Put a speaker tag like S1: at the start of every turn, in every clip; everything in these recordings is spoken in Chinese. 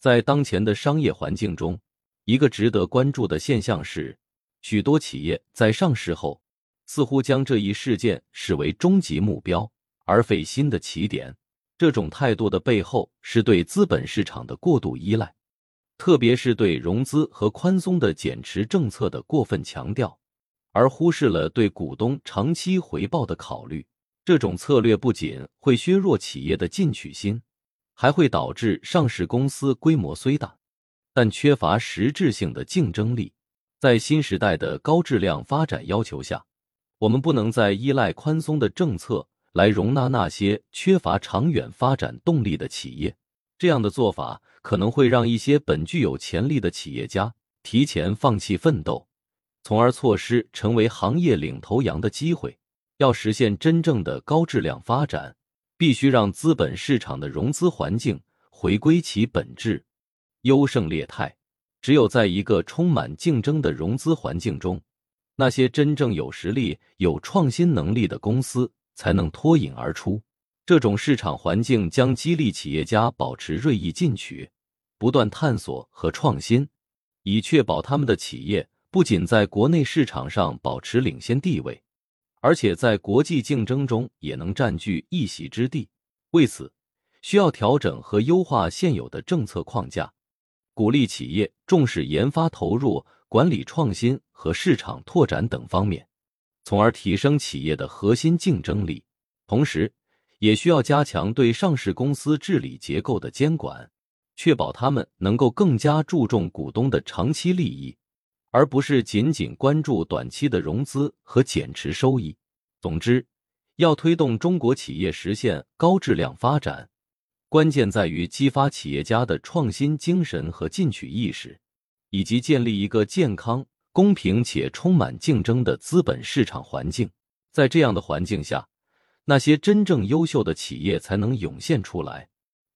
S1: 在当前的商业环境中，一个值得关注的现象是，许多企业在上市后，似乎将这一事件视为终极目标，而非新的起点。这种态度的背后，是对资本市场的过度依赖，特别是对融资和宽松的减持政策的过分强调，而忽视了对股东长期回报的考虑。这种策略不仅会削弱企业的进取心，还会导致上市公司规模虽大，但缺乏实质性的竞争力。在新时代的高质量发展要求下，我们不能再依赖宽松的政策来容纳那些缺乏长远发展动力的企业。这样的做法可能会让一些本具有潜力的企业家提前放弃奋斗，从而错失成为行业领头羊的机会。要实现真正的高质量发展，必须让资本市场的融资环境回归其本质，优胜劣汰。只有在一个充满竞争的融资环境中，那些真正有实力、有创新能力的公司才能脱颖而出。这种市场环境将激励企业家保持锐意进取，不断探索和创新，以确保他们的企业不仅在国内市场上保持领先地位。而且在国际竞争中也能占据一席之地。为此，需要调整和优化现有的政策框架，鼓励企业重视研发投入、管理创新和市场拓展等方面，从而提升企业的核心竞争力。同时，也需要加强对上市公司治理结构的监管，确保他们能够更加注重股东的长期利益。而不是仅仅关注短期的融资和减持收益。总之，要推动中国企业实现高质量发展，关键在于激发企业家的创新精神和进取意识，以及建立一个健康、公平且充满竞争的资本市场环境。在这样的环境下，那些真正优秀的企业才能涌现出来。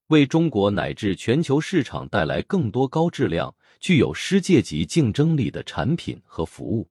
S1: 为中国乃至全球市场带来更多高质量、具有世界级竞争力的产品和服务。